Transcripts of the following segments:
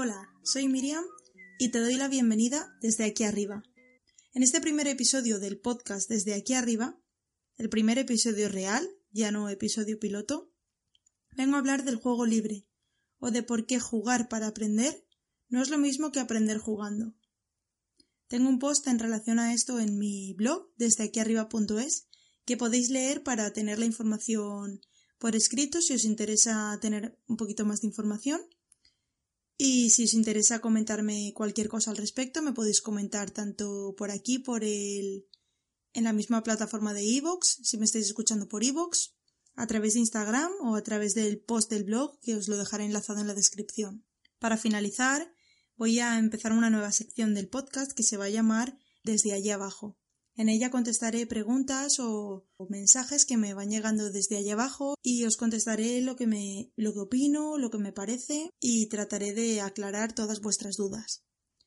Hola, soy Miriam y te doy la bienvenida desde aquí arriba. En este primer episodio del podcast desde aquí arriba, el primer episodio real, ya no episodio piloto, vengo a hablar del juego libre, o de por qué jugar para aprender no es lo mismo que aprender jugando. Tengo un post en relación a esto en mi blog desde aquí arriba.es que podéis leer para tener la información por escrito si os interesa tener un poquito más de información. Y si os interesa comentarme cualquier cosa al respecto, me podéis comentar tanto por aquí, por el en la misma plataforma de iVoox, si me estáis escuchando por iVoox, a través de Instagram o a través del post del blog que os lo dejaré enlazado en la descripción. Para finalizar, voy a empezar una nueva sección del podcast que se va a llamar Desde allá abajo. En ella contestaré preguntas o, mensajes que me van llegando desde allá abajo y os contestaré lo que me lo que opino, lo que me parece y trataré de aclarar todas vuestras dudas.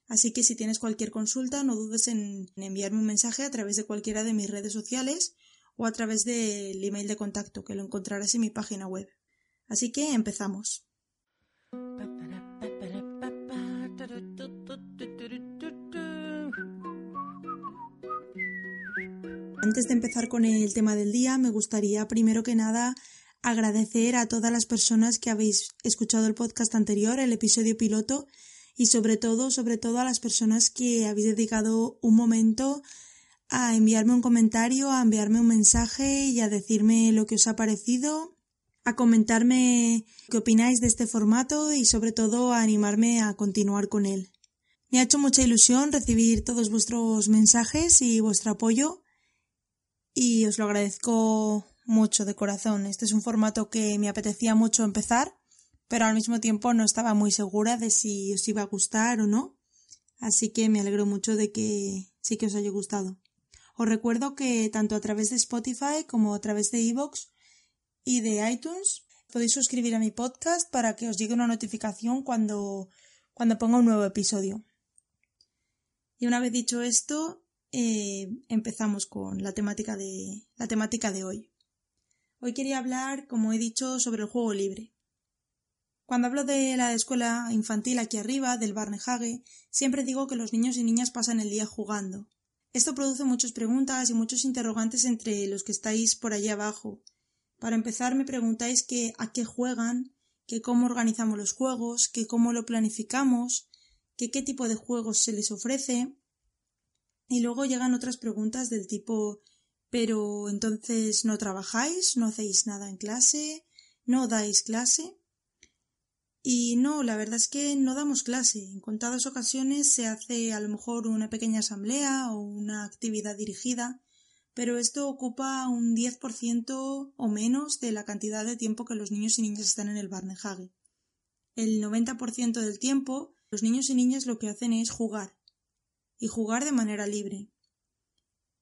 Así que si tienes cualquier consulta, no dudes en enviarme un mensaje a través de cualquiera de mis redes sociales o a través del email de contacto que lo encontrarás en mi página web. Así que empezamos. Antes de empezar con el tema del día, me gustaría primero que nada agradecer a todas las personas que habéis escuchado el podcast anterior, el episodio piloto, y sobre todo, sobre todo a las personas que habéis dedicado un momento a enviarme un comentario, a enviarme un mensaje y a decirme lo que os ha parecido, a comentarme qué opináis de este formato y sobre todo a animarme a continuar con él. Me ha hecho mucha ilusión recibir todos vuestros mensajes y vuestro apoyo y os lo agradezco mucho de corazón. Este es un formato que me apetecía mucho empezar, pero al mismo tiempo no estaba muy segura de si os iba a gustar o no, así que me alegro mucho de que sí que os haya gustado. Os recuerdo que tanto a través de Spotify como a través de iVoox y de iTunes podéis suscribir a mi podcast para que os llegue una notificación cuando, cuando ponga un nuevo episodio. Y una vez dicho esto, eh, empezamos con la temática de la temática de hoy. Hoy quería hablar, como he dicho, sobre el juego libre. Cuando hablo de la escuela infantil aquí arriba, del Barnehage, siempre digo que los niños y niñas pasan el día jugando. Esto produce muchas preguntas y muchos interrogantes entre los que estáis por allá abajo. Para empezar, me preguntáis que a qué juegan, que cómo organizamos los juegos, que cómo lo planificamos, que qué tipo de juegos se les ofrece, y luego llegan otras preguntas del tipo pero entonces no trabajáis, no hacéis nada en clase, no dais clase. Y no, la verdad es que no damos clase. En contadas ocasiones se hace a lo mejor una pequeña asamblea o una actividad dirigida, pero esto ocupa un 10% o menos de la cantidad de tiempo que los niños y niñas están en el Barnehage. El 90% del tiempo, los niños y niñas lo que hacen es jugar, y jugar de manera libre.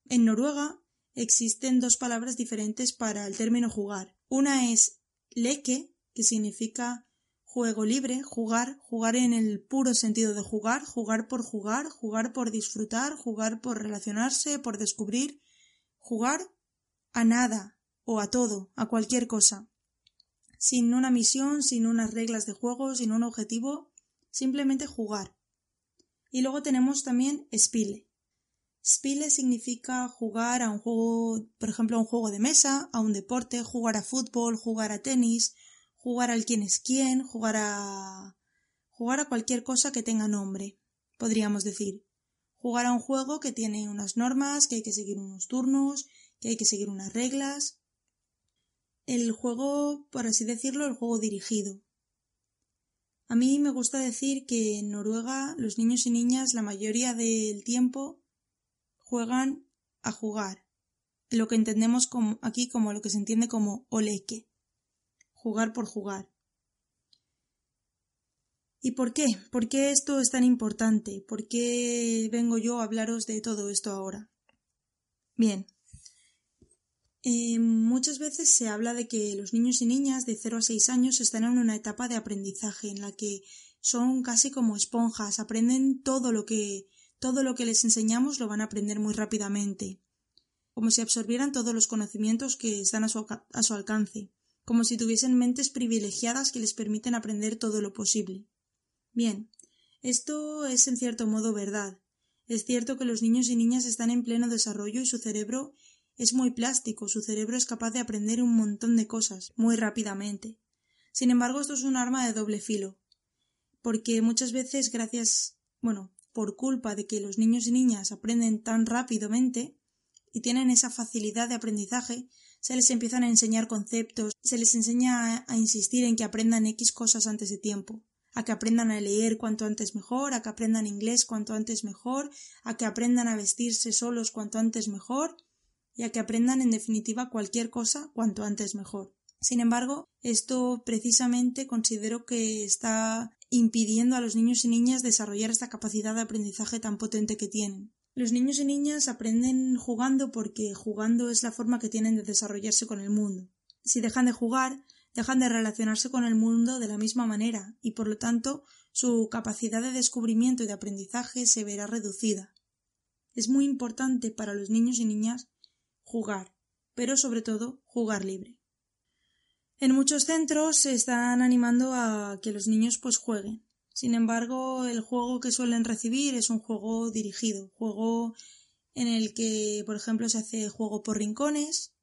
En Noruega existen dos palabras diferentes para el término jugar. Una es leke, que significa juego libre, jugar, jugar en el puro sentido de jugar, jugar por jugar, jugar por disfrutar, jugar por relacionarse, por descubrir, jugar a nada o a todo, a cualquier cosa. Sin una misión, sin unas reglas de juego, sin un objetivo, simplemente jugar. Y luego tenemos también Spiele. Spiele significa jugar a un juego, por ejemplo, a un juego de mesa, a un deporte, jugar a fútbol, jugar a tenis, jugar al quién es quién, jugar a jugar a cualquier cosa que tenga nombre, podríamos decir. Jugar a un juego que tiene unas normas, que hay que seguir unos turnos, que hay que seguir unas reglas. El juego, por así decirlo, el juego dirigido. A mí me gusta decir que en Noruega los niños y niñas la mayoría del tiempo juegan a jugar, lo que entendemos aquí como lo que se entiende como oleke, jugar por jugar. ¿Y por qué? ¿Por qué esto es tan importante? ¿Por qué vengo yo a hablaros de todo esto ahora? Bien, eh, muchas veces se habla de que los niños y niñas de 0 a 6 años están en una etapa de aprendizaje en la que son casi como esponjas, aprenden todo lo que todo lo que les enseñamos lo van a aprender muy rápidamente, como si absorbieran todos los conocimientos que están a su, a su alcance, como si tuviesen mentes privilegiadas que les permiten aprender todo lo posible. Bien, Esto es en cierto modo verdad. Es cierto que los niños y niñas están en pleno desarrollo y su cerebro es muy plástico, su cerebro es capaz de aprender un montón de cosas muy rápidamente. Sin embargo, esto es un arma de doble filo, porque muchas veces gracias, bueno, por culpa de que los niños y niñas aprenden tan rápidamente y tienen esa facilidad de aprendizaje, se les empiezan a enseñar conceptos, se les enseña a, insistir en que aprendan X cosas antes de tiempo, a que aprendan a leer cuanto antes mejor, a que aprendan inglés cuanto antes mejor, a que aprendan a vestirse solos cuanto antes mejor, y a que aprendan en definitiva cualquier cosa cuanto antes mejor. Sin embargo, esto precisamente considero que está impidiendo a los niños y niñas desarrollar esta capacidad de aprendizaje tan potente que tienen. Los niños y niñas aprenden jugando porque jugando es la forma que tienen de desarrollarse con el mundo. Si dejan de jugar, dejan de relacionarse con el mundo de la misma manera y por lo tanto su capacidad de descubrimiento y de aprendizaje se verá reducida. Es muy importante para los niños y niñas jugar, pero sobre todo jugar libre. En muchos centros se están animando a que los niños pues jueguen. Sin embargo, el juego que suelen recibir es un juego dirigido, juego en el que, por ejemplo, se hace juego por rincones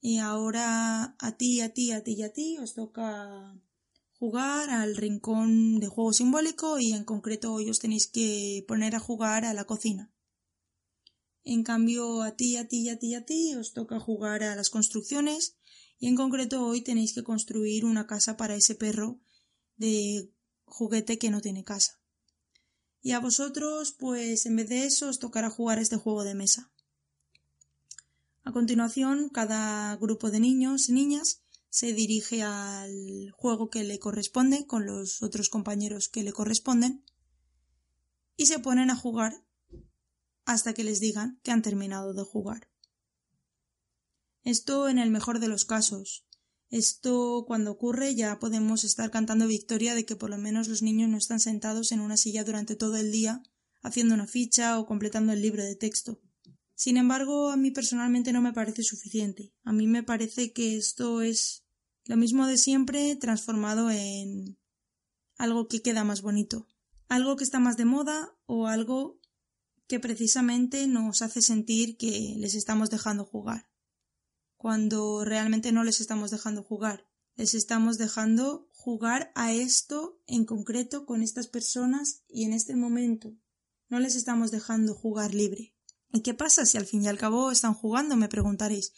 y ahora a ti, a ti, a ti y a ti os toca jugar al rincón de juego simbólico y en concreto hoy os tenéis que poner a jugar a la cocina. En cambio, a ti, a ti, a ti, a ti os toca jugar a las construcciones y en concreto hoy tenéis que construir una casa para ese perro de juguete que no tiene casa. Y a vosotros, pues en vez de eso, os tocará jugar este juego de mesa. A continuación, cada grupo de niños y niñas se dirige al juego que le corresponde con los otros compañeros que le corresponden y se ponen a jugar hasta que les digan que han terminado de jugar. Esto en el mejor de los casos. Esto cuando ocurre ya podemos estar cantando victoria de que por lo menos los niños no están sentados en una silla durante todo el día haciendo una ficha o completando el libro de texto. Sin embargo, a mí personalmente no me parece suficiente. A mí me parece que esto es lo mismo de siempre transformado en algo que queda más bonito, algo que está más de moda o algo que precisamente nos hace sentir que les estamos dejando jugar cuando realmente no les estamos dejando jugar. Les estamos dejando jugar a esto en concreto con estas personas y en este momento. No les estamos dejando jugar libre. ¿Y qué pasa si al fin y al cabo están jugando? me preguntaréis.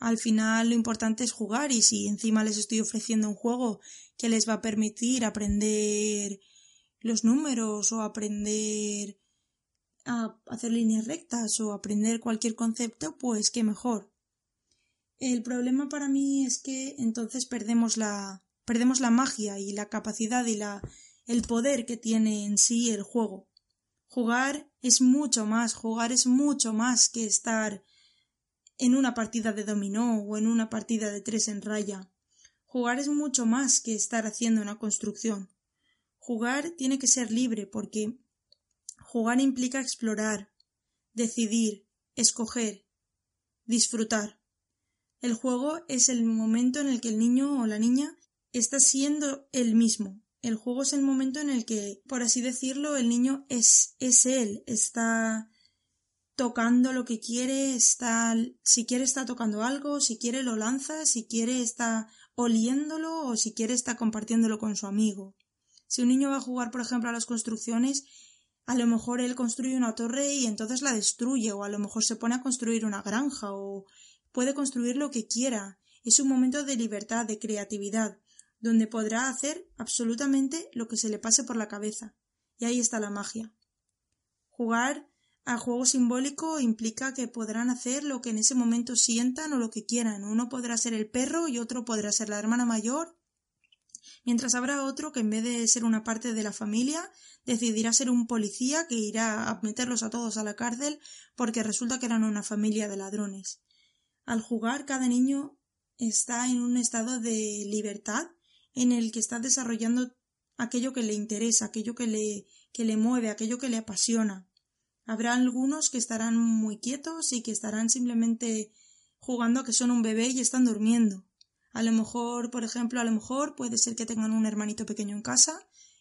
Al final lo importante es jugar y si encima les estoy ofreciendo un juego que les va a permitir aprender los números o aprender a hacer líneas rectas o aprender cualquier concepto, pues qué mejor. El problema para mí es que entonces perdemos la perdemos la magia y la capacidad y la el poder que tiene en sí el juego. Jugar es mucho más, jugar es mucho más que estar en una partida de dominó o en una partida de tres en raya. Jugar es mucho más que estar haciendo una construcción. Jugar tiene que ser libre porque jugar implica explorar, decidir, escoger, disfrutar. El juego es el momento en el que el niño o la niña está siendo el mismo. El juego es el momento en el que, por así decirlo, el niño es, es él, está tocando lo que quiere, está, si quiere está tocando algo, si quiere lo lanza, si quiere está oliéndolo o si quiere está compartiéndolo con su amigo. Si un niño va a jugar, por ejemplo, a las construcciones, a lo mejor él construye una torre y entonces la destruye, o a lo mejor se pone a construir una granja, o puede construir lo que quiera. Es un momento de libertad, de creatividad, donde podrá hacer absolutamente lo que se le pase por la cabeza. Y ahí está la magia. Jugar a juego simbólico implica que podrán hacer lo que en ese momento sientan o lo que quieran. Uno podrá ser el perro y otro podrá ser la hermana mayor, mientras habrá otro que en vez de ser una parte de la familia decidirá ser un policía que irá a meterlos a todos a la cárcel porque resulta que eran una familia de ladrones. Al jugar, cada niño está en un estado de libertad en el que está desarrollando aquello que le interesa, aquello que le, que le mueve, aquello que le apasiona. Habrá algunos que estarán muy quietos y que estarán simplemente jugando a que son un bebé y están durmiendo. A lo mejor, por ejemplo, a lo mejor puede ser que tengan un hermanito pequeño en casa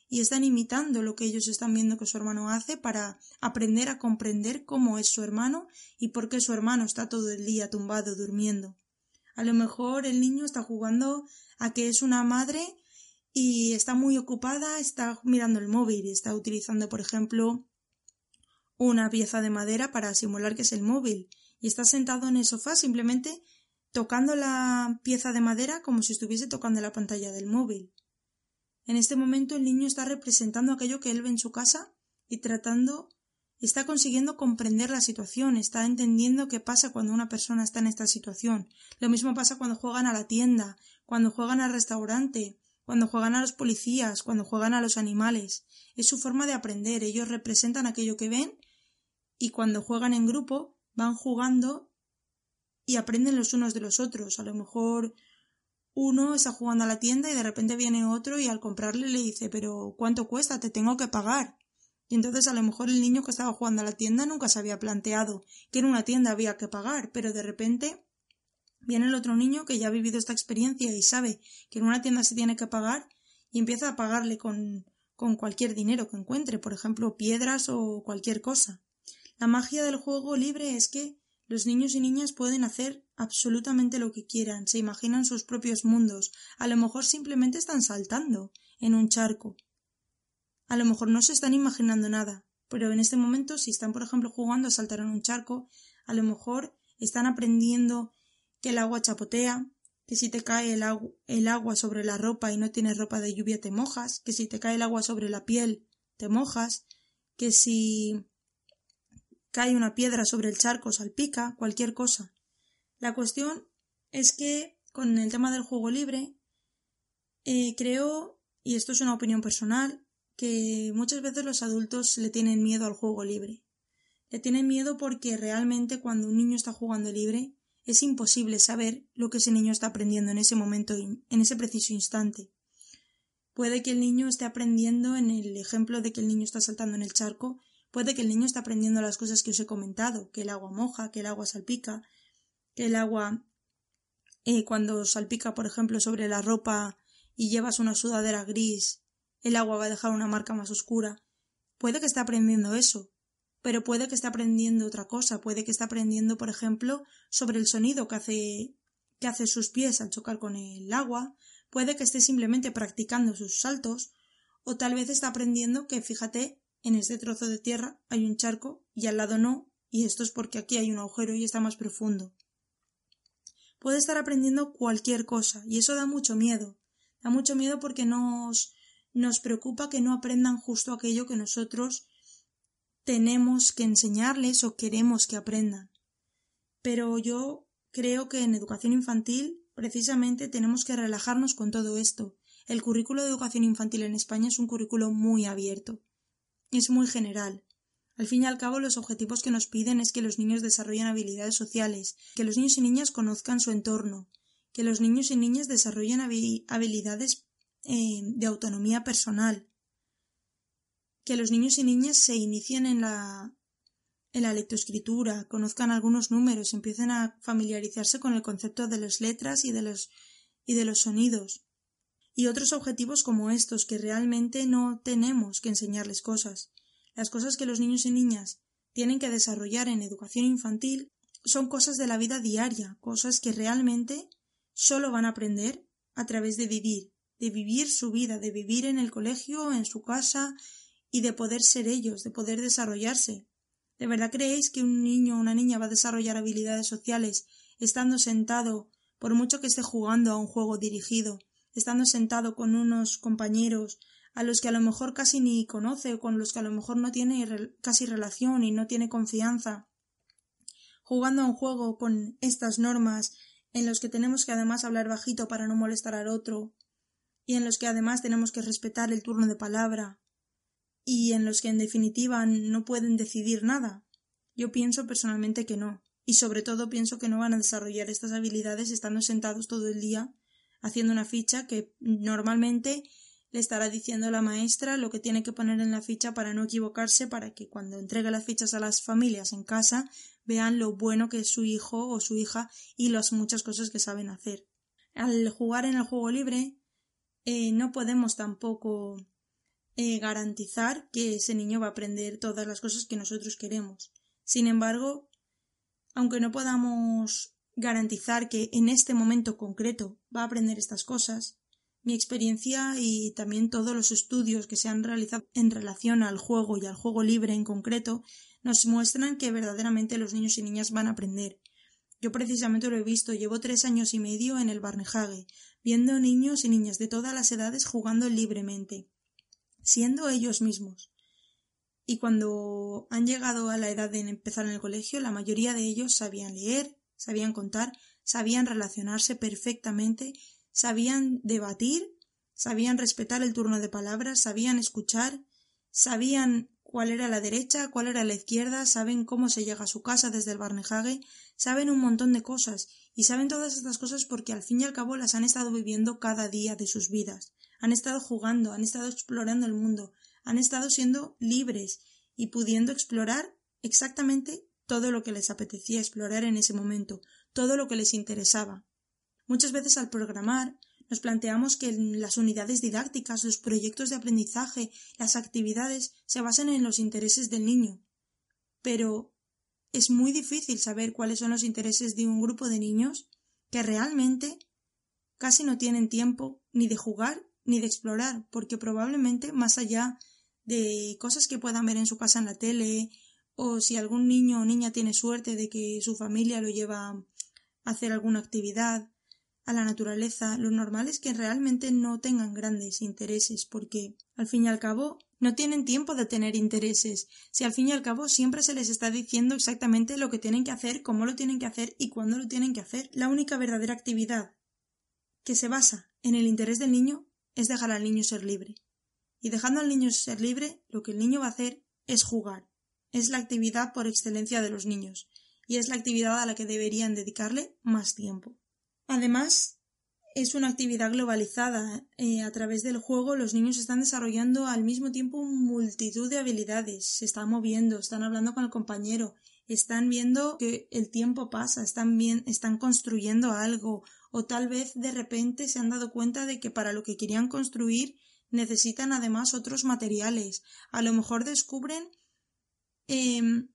y están imitando lo que ellos están viendo que su hermano hace para aprender a comprender cómo es su hermano y por qué su hermano está todo el día tumbado durmiendo. A lo mejor el niño está jugando a que es una madre y está muy ocupada, está mirando el móvil y está utilizando, por ejemplo, una pieza de madera para simular que es el móvil y está sentado en el sofá simplemente tocando la pieza de madera como si estuviese tocando la pantalla del móvil. En este momento el niño está representando aquello que él ve en su casa y tratando está consiguiendo comprender la situación, está entendiendo qué pasa cuando una persona está en esta situación. Lo mismo pasa cuando juegan a la tienda, cuando juegan al restaurante, cuando juegan a los policías, cuando juegan a los animales. Es su forma de aprender. Ellos representan aquello que ven y cuando juegan en grupo van jugando y aprenden los unos de los otros. A lo mejor uno está jugando a la tienda y de repente viene otro y al comprarle le dice pero ¿cuánto cuesta? Te tengo que pagar. Y entonces a lo mejor el niño que estaba jugando a la tienda nunca se había planteado que en una tienda había que pagar, pero de repente viene el otro niño que ya ha vivido esta experiencia y sabe que en una tienda se tiene que pagar y empieza a pagarle con, con cualquier dinero que encuentre, por ejemplo piedras o cualquier cosa. La magia del juego libre es que los niños y niñas pueden hacer absolutamente lo que quieran, se imaginan sus propios mundos, a lo mejor simplemente están saltando en un charco. A lo mejor no se están imaginando nada, pero en este momento, si están, por ejemplo, jugando a saltar en un charco, a lo mejor están aprendiendo que el agua chapotea, que si te cae el, el agua sobre la ropa y no tienes ropa de lluvia te mojas, que si te cae el agua sobre la piel te mojas, que si cae una piedra sobre el charco, salpica, cualquier cosa. La cuestión es que con el tema del juego libre, eh, creo, y esto es una opinión personal, que muchas veces los adultos le tienen miedo al juego libre. Le tienen miedo porque realmente cuando un niño está jugando libre es imposible saber lo que ese niño está aprendiendo en ese momento, en ese preciso instante. Puede que el niño esté aprendiendo en el ejemplo de que el niño está saltando en el charco Puede que el niño esté aprendiendo las cosas que os he comentado, que el agua moja, que el agua salpica, que el agua eh, cuando salpica, por ejemplo, sobre la ropa y llevas una sudadera gris, el agua va a dejar una marca más oscura. Puede que esté aprendiendo eso, pero puede que esté aprendiendo otra cosa, puede que esté aprendiendo, por ejemplo, sobre el sonido que hace que hace sus pies al chocar con el agua, puede que esté simplemente practicando sus saltos, o tal vez está aprendiendo que, fíjate, en este trozo de tierra hay un charco y al lado no, y esto es porque aquí hay un agujero y está más profundo. Puede estar aprendiendo cualquier cosa, y eso da mucho miedo. Da mucho miedo porque nos, nos preocupa que no aprendan justo aquello que nosotros tenemos que enseñarles o queremos que aprendan. Pero yo creo que en educación infantil precisamente tenemos que relajarnos con todo esto. El currículo de educación infantil en España es un currículo muy abierto es muy general. Al fin y al cabo, los objetivos que nos piden es que los niños desarrollen habilidades sociales, que los niños y niñas conozcan su entorno, que los niños y niñas desarrollen habilidades eh, de autonomía personal, que los niños y niñas se inicien en la, en la lectoescritura, conozcan algunos números, empiecen a familiarizarse con el concepto de las letras y de los, y de los sonidos, y otros objetivos como estos que realmente no tenemos que enseñarles cosas. Las cosas que los niños y niñas tienen que desarrollar en educación infantil son cosas de la vida diaria, cosas que realmente solo van a aprender a través de vivir, de vivir su vida, de vivir en el colegio, en su casa y de poder ser ellos, de poder desarrollarse. ¿De verdad creéis que un niño o una niña va a desarrollar habilidades sociales estando sentado, por mucho que esté jugando a un juego dirigido, estando sentado con unos compañeros a los que a lo mejor casi ni conoce o con los que a lo mejor no tiene casi relación y no tiene confianza, jugando a un juego con estas normas en los que tenemos que además hablar bajito para no molestar al otro y en los que además tenemos que respetar el turno de palabra y en los que en definitiva no pueden decidir nada. Yo pienso personalmente que no, y sobre todo pienso que no van a desarrollar estas habilidades estando sentados todo el día haciendo una ficha que normalmente le estará diciendo la maestra lo que tiene que poner en la ficha para no equivocarse, para que cuando entregue las fichas a las familias en casa vean lo bueno que es su hijo o su hija y las muchas cosas que saben hacer. Al jugar en el juego libre eh, no podemos tampoco eh, garantizar que ese niño va a aprender todas las cosas que nosotros queremos. Sin embargo, aunque no podamos garantizar que en este momento concreto va a aprender estas cosas, mi experiencia y también todos los estudios que se han realizado en relación al juego y al juego libre en concreto nos muestran que verdaderamente los niños y niñas van a aprender. Yo precisamente lo he visto, llevo tres años y medio en el Barnehage, viendo niños y niñas de todas las edades jugando libremente, siendo ellos mismos. Y cuando han llegado a la edad de empezar en el colegio, la mayoría de ellos sabían leer, sabían contar, sabían relacionarse perfectamente sabían debatir, sabían respetar el turno de palabras, sabían escuchar, sabían cuál era la derecha, cuál era la izquierda, saben cómo se llega a su casa desde el Barnehage, saben un montón de cosas, y saben todas estas cosas porque al fin y al cabo las han estado viviendo cada día de sus vidas, han estado jugando, han estado explorando el mundo, han estado siendo libres y pudiendo explorar exactamente todo lo que les apetecía explorar en ese momento, todo lo que les interesaba. Muchas veces al programar nos planteamos que las unidades didácticas, los proyectos de aprendizaje, las actividades se basan en los intereses del niño. Pero es muy difícil saber cuáles son los intereses de un grupo de niños que realmente casi no tienen tiempo ni de jugar ni de explorar, porque probablemente más allá de cosas que puedan ver en su casa en la tele, o si algún niño o niña tiene suerte de que su familia lo lleva a hacer alguna actividad, a la naturaleza, lo normal es que realmente no tengan grandes intereses, porque al fin y al cabo no tienen tiempo de tener intereses, si al fin y al cabo siempre se les está diciendo exactamente lo que tienen que hacer, cómo lo tienen que hacer y cuándo lo tienen que hacer. La única verdadera actividad que se basa en el interés del niño es dejar al niño ser libre. Y dejando al niño ser libre, lo que el niño va a hacer es jugar. Es la actividad por excelencia de los niños, y es la actividad a la que deberían dedicarle más tiempo. Además, es una actividad globalizada. Eh, a través del juego los niños están desarrollando al mismo tiempo multitud de habilidades. Se están moviendo, están hablando con el compañero, están viendo que el tiempo pasa, están, bien, están construyendo algo o tal vez de repente se han dado cuenta de que para lo que querían construir necesitan además otros materiales. A lo mejor descubren em,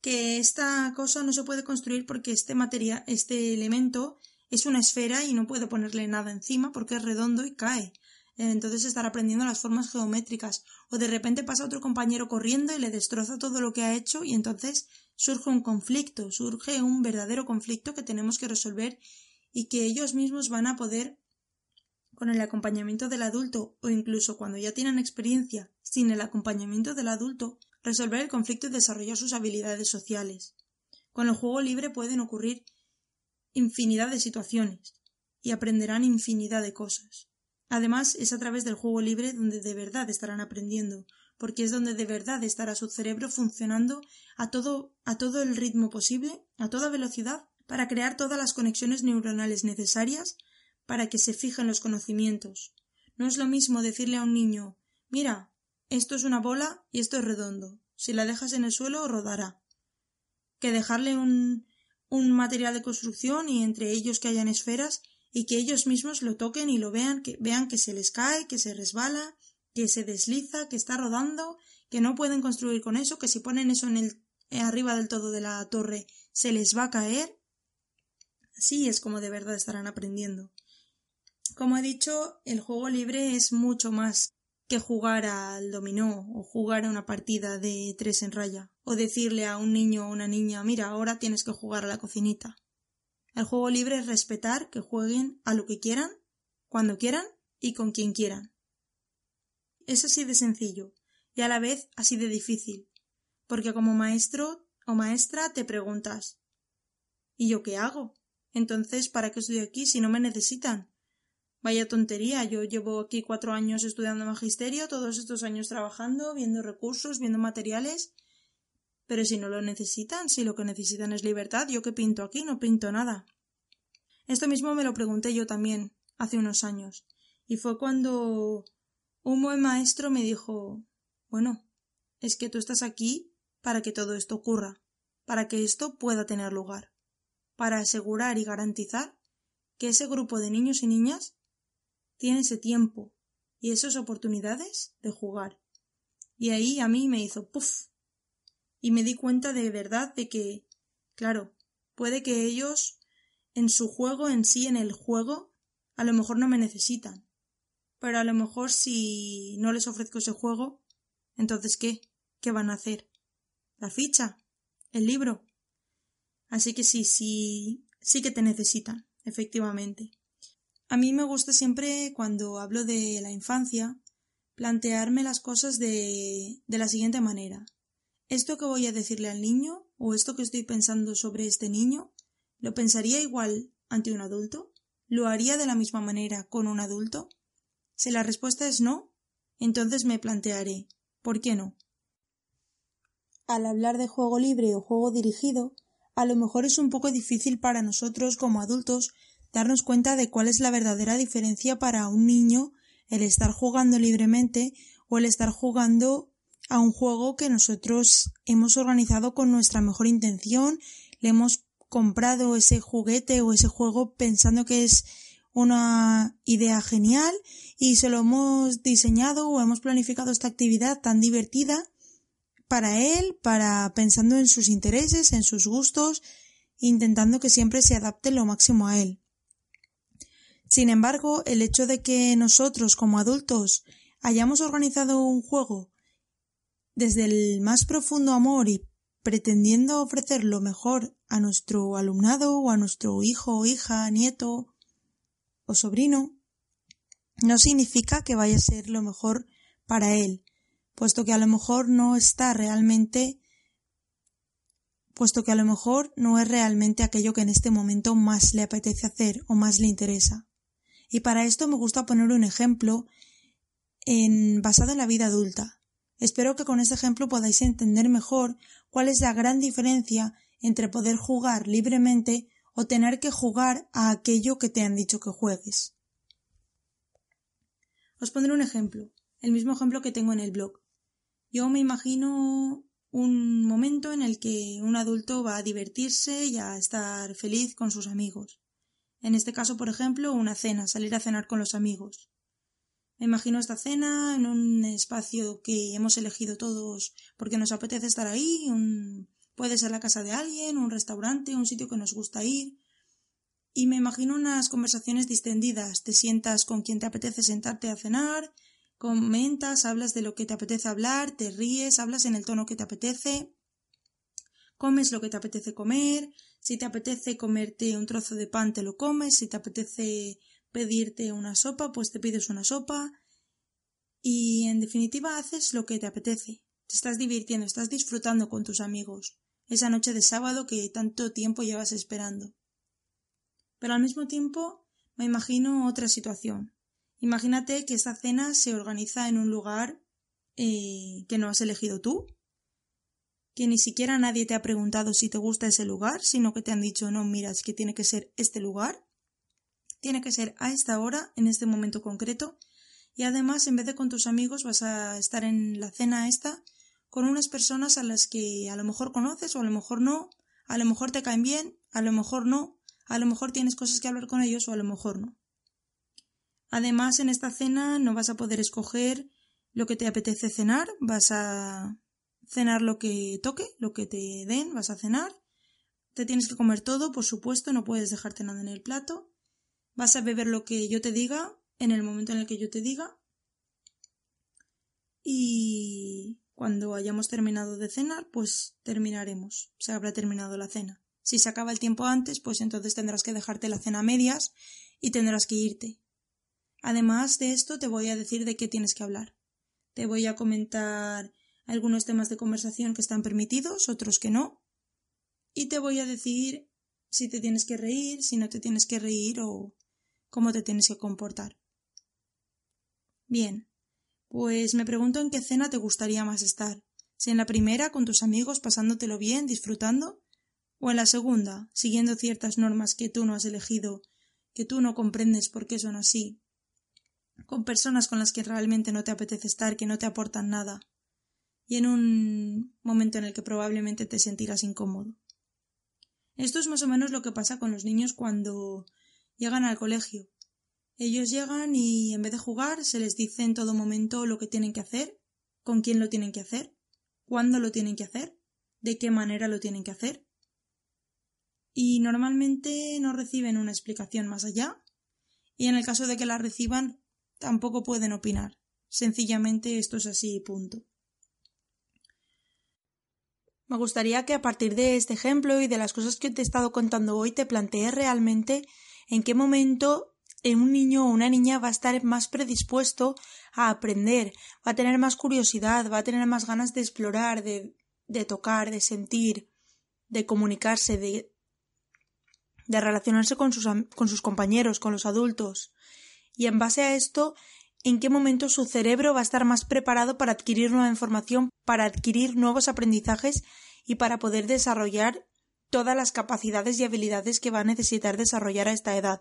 que esta cosa no se puede construir porque este material, este elemento es una esfera y no puedo ponerle nada encima porque es redondo y cae. Entonces estará aprendiendo las formas geométricas. O de repente pasa otro compañero corriendo y le destroza todo lo que ha hecho y entonces surge un conflicto, surge un verdadero conflicto que tenemos que resolver y que ellos mismos van a poder con el acompañamiento del adulto o incluso cuando ya tienen experiencia sin el acompañamiento del adulto resolver el conflicto y desarrollar sus habilidades sociales. Con el juego libre pueden ocurrir infinidad de situaciones y aprenderán infinidad de cosas. Además, es a través del juego libre donde de verdad estarán aprendiendo, porque es donde de verdad estará su cerebro funcionando a todo, a todo el ritmo posible, a toda velocidad, para crear todas las conexiones neuronales necesarias para que se fijen los conocimientos. No es lo mismo decirle a un niño Mira, esto es una bola y esto es redondo. Si la dejas en el suelo, rodará. Que dejarle un, material de construcción y entre ellos que hayan esferas y que ellos mismos lo toquen y lo vean, que vean que se les cae, que se resbala, que se desliza, que está rodando, que no pueden construir con eso, que si ponen eso en el eh, arriba del todo de la torre se les va a caer. Así es como de verdad estarán aprendiendo. Como he dicho, el juego libre es mucho más que jugar al dominó o jugar a una partida de tres en raya o decirle a un niño o una niña mira ahora tienes que jugar a la cocinita. El juego libre es respetar que jueguen a lo que quieran, cuando quieran y con quien quieran. Es así de sencillo y a la vez así de difícil, porque como maestro o maestra te preguntas ¿Y yo qué hago? Entonces, ¿para qué estoy aquí si no me necesitan? Vaya tontería, yo llevo aquí cuatro años estudiando magisterio, todos estos años trabajando, viendo recursos, viendo materiales. Pero si no lo necesitan, si lo que necesitan es libertad, yo que pinto aquí no pinto nada. Esto mismo me lo pregunté yo también, hace unos años, y fue cuando un buen maestro me dijo bueno, es que tú estás aquí para que todo esto ocurra, para que esto pueda tener lugar, para asegurar y garantizar que ese grupo de niños y niñas tiene ese tiempo y esas oportunidades de jugar. Y ahí a mí me hizo puff. Y me di cuenta de verdad de que, claro, puede que ellos en su juego en sí, en el juego, a lo mejor no me necesitan. Pero a lo mejor si no les ofrezco ese juego, entonces ¿qué? ¿Qué van a hacer? ¿La ficha? ¿El libro? Así que sí, sí, sí que te necesitan, efectivamente. A mí me gusta siempre, cuando hablo de la infancia, plantearme las cosas de, de la siguiente manera. ¿Esto que voy a decirle al niño o esto que estoy pensando sobre este niño, lo pensaría igual ante un adulto? ¿Lo haría de la misma manera con un adulto? Si la respuesta es no, entonces me plantearé ¿por qué no? Al hablar de juego libre o juego dirigido, a lo mejor es un poco difícil para nosotros como adultos darnos cuenta de cuál es la verdadera diferencia para un niño el estar jugando libremente o el estar jugando a un juego que nosotros hemos organizado con nuestra mejor intención, le hemos comprado ese juguete o ese juego pensando que es una idea genial y se lo hemos diseñado o hemos planificado esta actividad tan divertida para él, para pensando en sus intereses, en sus gustos, intentando que siempre se adapte lo máximo a él. Sin embargo, el hecho de que nosotros como adultos hayamos organizado un juego desde el más profundo amor y pretendiendo ofrecer lo mejor a nuestro alumnado o a nuestro hijo, hija, nieto o sobrino, no significa que vaya a ser lo mejor para él, puesto que a lo mejor no está realmente puesto que a lo mejor no es realmente aquello que en este momento más le apetece hacer o más le interesa. Y para esto me gusta poner un ejemplo basado en la vida adulta. Espero que con este ejemplo podáis entender mejor cuál es la gran diferencia entre poder jugar libremente o tener que jugar a aquello que te han dicho que juegues. Os pondré un ejemplo, el mismo ejemplo que tengo en el blog. Yo me imagino un momento en el que un adulto va a divertirse y a estar feliz con sus amigos. En este caso, por ejemplo, una cena, salir a cenar con los amigos. Me imagino esta cena en un espacio que hemos elegido todos porque nos apetece estar ahí, un... puede ser la casa de alguien, un restaurante, un sitio que nos gusta ir. Y me imagino unas conversaciones distendidas. Te sientas con quien te apetece sentarte a cenar, comentas, hablas de lo que te apetece hablar, te ríes, hablas en el tono que te apetece, comes lo que te apetece comer, si te apetece comerte un trozo de pan te lo comes, si te apetece pedirte una sopa, pues te pides una sopa y en definitiva haces lo que te apetece. Te estás divirtiendo, estás disfrutando con tus amigos esa noche de sábado que tanto tiempo llevas esperando. Pero al mismo tiempo me imagino otra situación. Imagínate que esta cena se organiza en un lugar eh, que no has elegido tú, que ni siquiera nadie te ha preguntado si te gusta ese lugar, sino que te han dicho no, mira, es que tiene que ser este lugar, tiene que ser a esta hora, en este momento concreto, y además en vez de con tus amigos vas a estar en la cena esta con unas personas a las que a lo mejor conoces o a lo mejor no, a lo mejor te caen bien, a lo mejor no, a lo mejor tienes cosas que hablar con ellos o a lo mejor no. Además, en esta cena no vas a poder escoger lo que te apetece cenar, vas a cenar lo que toque, lo que te den, vas a cenar. Te tienes que comer todo, por supuesto, no puedes dejarte nada en el plato. Vas a beber lo que yo te diga en el momento en el que yo te diga. Y cuando hayamos terminado de cenar, pues terminaremos. Se habrá terminado la cena. Si se acaba el tiempo antes, pues entonces tendrás que dejarte la cena a medias y tendrás que irte. Además de esto, te voy a decir de qué tienes que hablar. Te voy a comentar algunos temas de conversación que están permitidos, otros que no. Y te voy a decir si te tienes que reír, si no te tienes que reír o cómo te tienes que comportar. Bien, pues me pregunto en qué cena te gustaría más estar. Si en la primera, con tus amigos, pasándotelo bien, disfrutando, o en la segunda, siguiendo ciertas normas que tú no has elegido, que tú no comprendes por qué son así, con personas con las que realmente no te apetece estar, que no te aportan nada, y en un momento en el que probablemente te sentirás incómodo. Esto es más o menos lo que pasa con los niños cuando llegan al colegio. Ellos llegan y en vez de jugar se les dice en todo momento lo que tienen que hacer, con quién lo tienen que hacer, cuándo lo tienen que hacer, de qué manera lo tienen que hacer. Y normalmente no reciben una explicación más allá, y en el caso de que la reciban tampoco pueden opinar. Sencillamente esto es así y punto. Me gustaría que a partir de este ejemplo y de las cosas que te he estado contando hoy te plantees realmente en qué momento un niño o una niña va a estar más predispuesto a aprender, va a tener más curiosidad, va a tener más ganas de explorar, de, de tocar, de sentir, de comunicarse, de, de relacionarse con sus, con sus compañeros, con los adultos. Y en base a esto, en qué momento su cerebro va a estar más preparado para adquirir nueva información, para adquirir nuevos aprendizajes y para poder desarrollar todas las capacidades y habilidades que va a necesitar desarrollar a esta edad.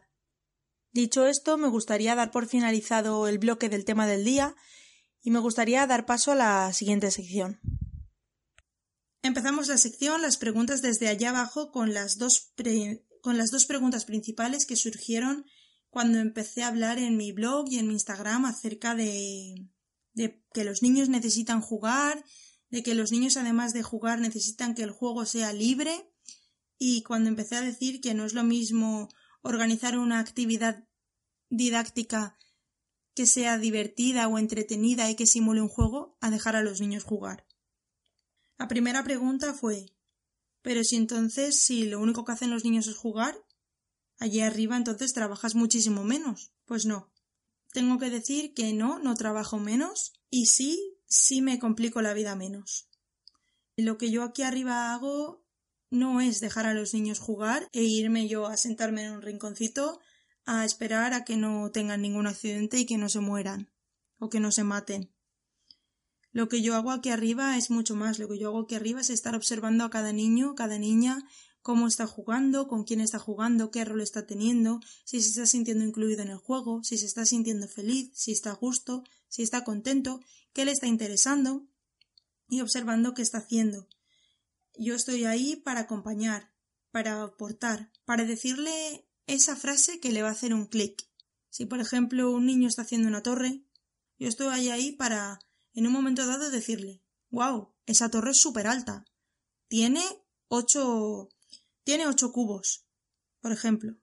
Dicho esto, me gustaría dar por finalizado el bloque del tema del día y me gustaría dar paso a la siguiente sección. Empezamos la sección las preguntas desde allá abajo con las dos, con las dos preguntas principales que surgieron cuando empecé a hablar en mi blog y en mi Instagram acerca de, de que los niños necesitan jugar, de que los niños además de jugar necesitan que el juego sea libre y cuando empecé a decir que no es lo mismo organizar una actividad didáctica que sea divertida o entretenida y que simule un juego a dejar a los niños jugar. La primera pregunta fue pero si entonces si lo único que hacen los niños es jugar, allí arriba entonces trabajas muchísimo menos. Pues no. Tengo que decir que no, no trabajo menos y sí, sí me complico la vida menos. Lo que yo aquí arriba hago no es dejar a los niños jugar e irme yo a sentarme en un rinconcito a esperar a que no tengan ningún accidente y que no se mueran o que no se maten. Lo que yo hago aquí arriba es mucho más. Lo que yo hago aquí arriba es estar observando a cada niño, cada niña, cómo está jugando, con quién está jugando, qué rol está teniendo, si se está sintiendo incluido en el juego, si se está sintiendo feliz, si está a gusto, si está contento, qué le está interesando y observando qué está haciendo. Yo estoy ahí para acompañar, para aportar, para decirle esa frase que le va a hacer un clic. Si, por ejemplo, un niño está haciendo una torre, yo estoy ahí para, en un momento dado, decirle wow, esa torre es súper alta. Tiene ocho. Tiene ocho cubos, por ejemplo.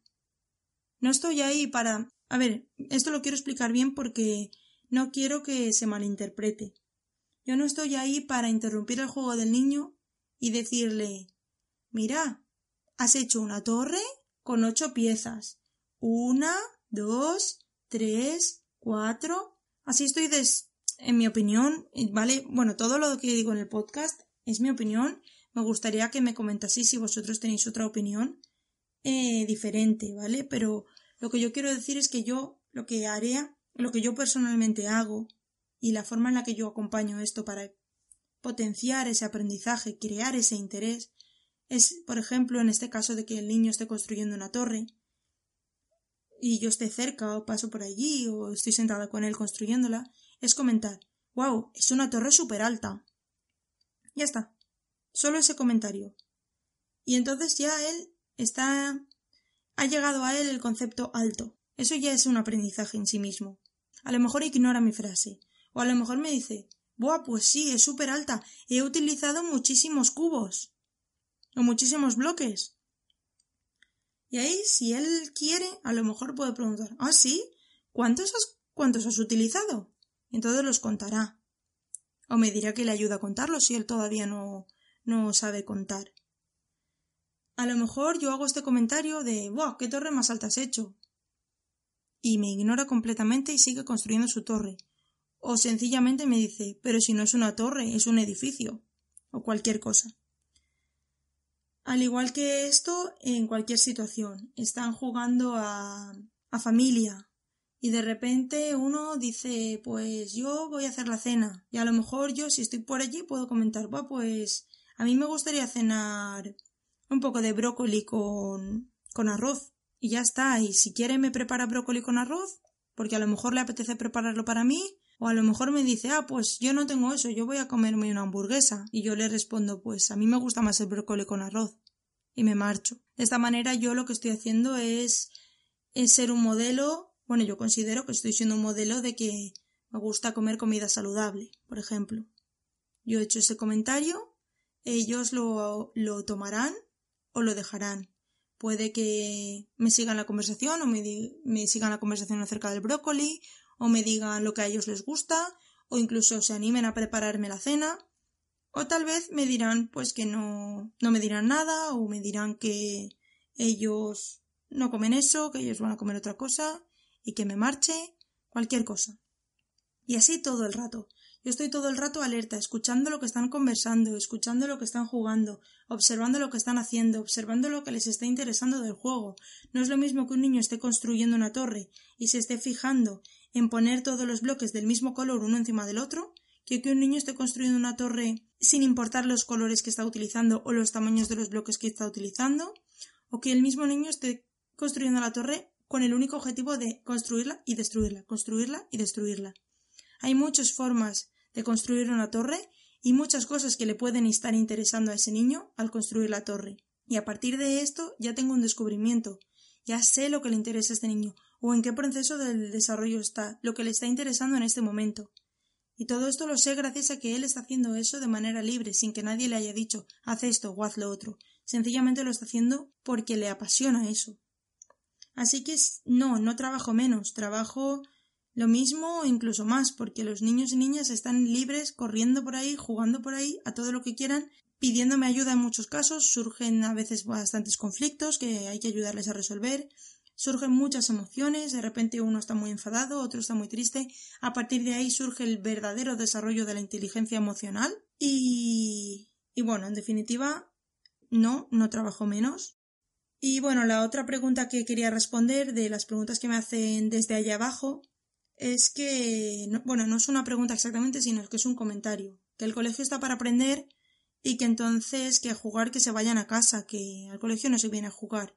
No estoy ahí para. A ver, esto lo quiero explicar bien porque no quiero que se malinterprete. Yo no estoy ahí para interrumpir el juego del niño y decirle Mira, has hecho una torre con ocho piezas. Una, dos, tres, cuatro. Así estoy des... en mi opinión, ¿vale? Bueno, todo lo que digo en el podcast es mi opinión. Me gustaría que me comentaseis si vosotros tenéis otra opinión eh, diferente, ¿vale? Pero lo que yo quiero decir es que yo lo que haría, lo que yo personalmente hago y la forma en la que yo acompaño esto para potenciar ese aprendizaje, crear ese interés, es, por ejemplo, en este caso de que el niño esté construyendo una torre y yo esté cerca o paso por allí o estoy sentada con él construyéndola, es comentar, wow, es una torre súper alta. Ya está. Solo ese comentario. Y entonces ya él está... ha llegado a él el concepto alto. Eso ya es un aprendizaje en sí mismo. A lo mejor ignora mi frase. O a lo mejor me dice, Buah, pues sí, es súper alta. He utilizado muchísimos cubos. O muchísimos bloques. Y ahí, si él quiere, a lo mejor puede preguntar, ¿ah, sí? ¿Cuántos has, cuántos has utilizado? Entonces los contará. O me dirá que le ayuda a contarlos si él todavía no, no sabe contar. A lo mejor yo hago este comentario de, ¡buah, qué torre más alta has hecho! Y me ignora completamente y sigue construyendo su torre o sencillamente me dice pero si no es una torre, es un edificio o cualquier cosa. Al igual que esto, en cualquier situación, están jugando a, a familia y de repente uno dice pues yo voy a hacer la cena y a lo mejor yo si estoy por allí puedo comentar pues a mí me gustaría cenar un poco de brócoli con, con arroz y ya está y si quiere me prepara brócoli con arroz porque a lo mejor le apetece prepararlo para mí o a lo mejor me dice, ah, pues yo no tengo eso, yo voy a comerme una hamburguesa. Y yo le respondo, pues a mí me gusta más el brócoli con arroz. Y me marcho. De esta manera yo lo que estoy haciendo es, es ser un modelo Bueno, yo considero que estoy siendo un modelo de que me gusta comer comida saludable, por ejemplo. Yo he hecho ese comentario, ellos lo, tomarán o lo dejarán. Puede que me sigan la conversación o me, me sigan la conversación acerca del brócoli o me digan lo que a ellos les gusta o incluso se animen a prepararme la cena o tal vez me dirán pues que no, no me dirán nada o me dirán que ellos no comen eso, que ellos van a comer otra cosa y que me marche, cualquier cosa. Y así todo el rato. Yo estoy todo el rato alerta, escuchando lo que están conversando, escuchando lo que están jugando, observando lo que están haciendo, observando lo que les está interesando del juego. No es lo mismo que un niño esté construyendo una torre y se esté fijando en poner todos los bloques del mismo color uno encima del otro, que que un niño esté construyendo una torre sin importar los colores que está utilizando o los tamaños de los bloques que está utilizando, o que el mismo niño esté construyendo la torre con el único objetivo de construirla y destruirla, construirla y destruirla. Hay muchas formas de construir una torre y muchas cosas que le pueden estar interesando a ese niño al construir la torre. Y a partir de esto ya tengo un descubrimiento. Ya sé lo que le interesa a este niño o en qué proceso del desarrollo está, lo que le está interesando en este momento. Y todo esto lo sé gracias a que él está haciendo eso de manera libre, sin que nadie le haya dicho haz esto o haz lo otro. Sencillamente lo está haciendo porque le apasiona eso. Así que no, no trabajo menos, trabajo lo mismo o incluso más, porque los niños y niñas están libres corriendo por ahí, jugando por ahí, a todo lo que quieran, pidiéndome ayuda en muchos casos, surgen a veces bastantes conflictos que hay que ayudarles a resolver, surgen muchas emociones, de repente uno está muy enfadado, otro está muy triste, a partir de ahí surge el verdadero desarrollo de la inteligencia emocional y, y bueno, en definitiva, no, no trabajo menos. Y bueno, la otra pregunta que quería responder de las preguntas que me hacen desde allá abajo es que, bueno, no es una pregunta exactamente, sino que es un comentario. Que el colegio está para aprender y que entonces que jugar que se vayan a casa, que al colegio no se viene a jugar.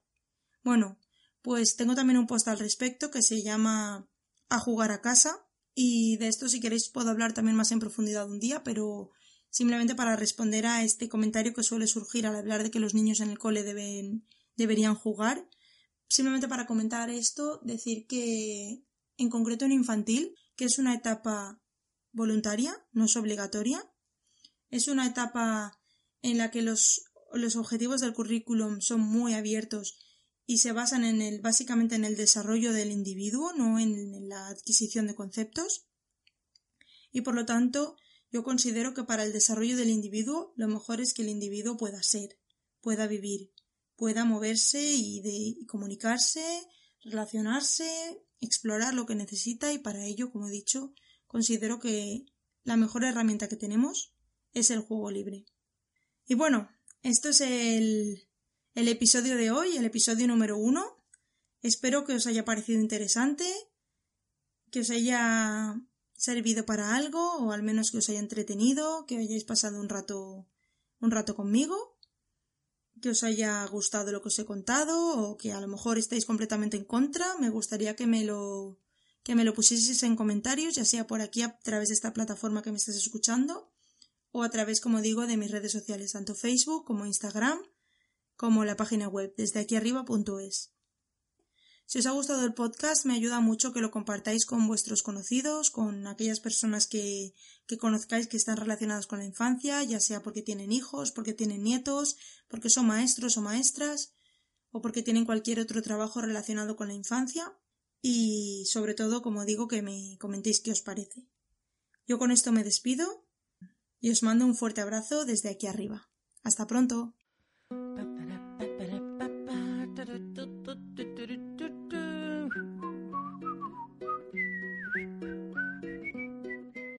Bueno, pues tengo también un post al respecto que se llama A jugar a casa y de esto si queréis puedo hablar también más en profundidad un día, pero simplemente para responder a este comentario que suele surgir al hablar de que los niños en el cole deben, deberían jugar. Simplemente para comentar esto, decir que en concreto en infantil, que es una etapa voluntaria, no es obligatoria. Es una etapa en la que los, los objetivos del currículum son muy abiertos y se basan en el, básicamente en el desarrollo del individuo, no en la adquisición de conceptos. Y por lo tanto, yo considero que para el desarrollo del individuo lo mejor es que el individuo pueda ser, pueda vivir, pueda moverse y, de, y comunicarse, relacionarse, explorar lo que necesita y para ello, como he dicho, considero que la mejor herramienta que tenemos es el juego libre. Y bueno, esto es el, el episodio de hoy, el episodio número uno. Espero que os haya parecido interesante, que os haya servido para algo o al menos que os haya entretenido, que hayáis pasado un rato un rato conmigo que os haya gustado lo que os he contado o que a lo mejor estáis completamente en contra, me gustaría que me lo que me lo pusieseis en comentarios, ya sea por aquí a través de esta plataforma que me estás escuchando o a través, como digo, de mis redes sociales, tanto Facebook como Instagram, como la página web desde aquí arriba.es. Si os ha gustado el podcast, me ayuda mucho que lo compartáis con vuestros conocidos, con aquellas personas que, que conozcáis que están relacionadas con la infancia, ya sea porque tienen hijos, porque tienen nietos, porque son maestros o maestras, o porque tienen cualquier otro trabajo relacionado con la infancia. Y sobre todo, como digo, que me comentéis qué os parece. Yo con esto me despido y os mando un fuerte abrazo desde aquí arriba. Hasta pronto.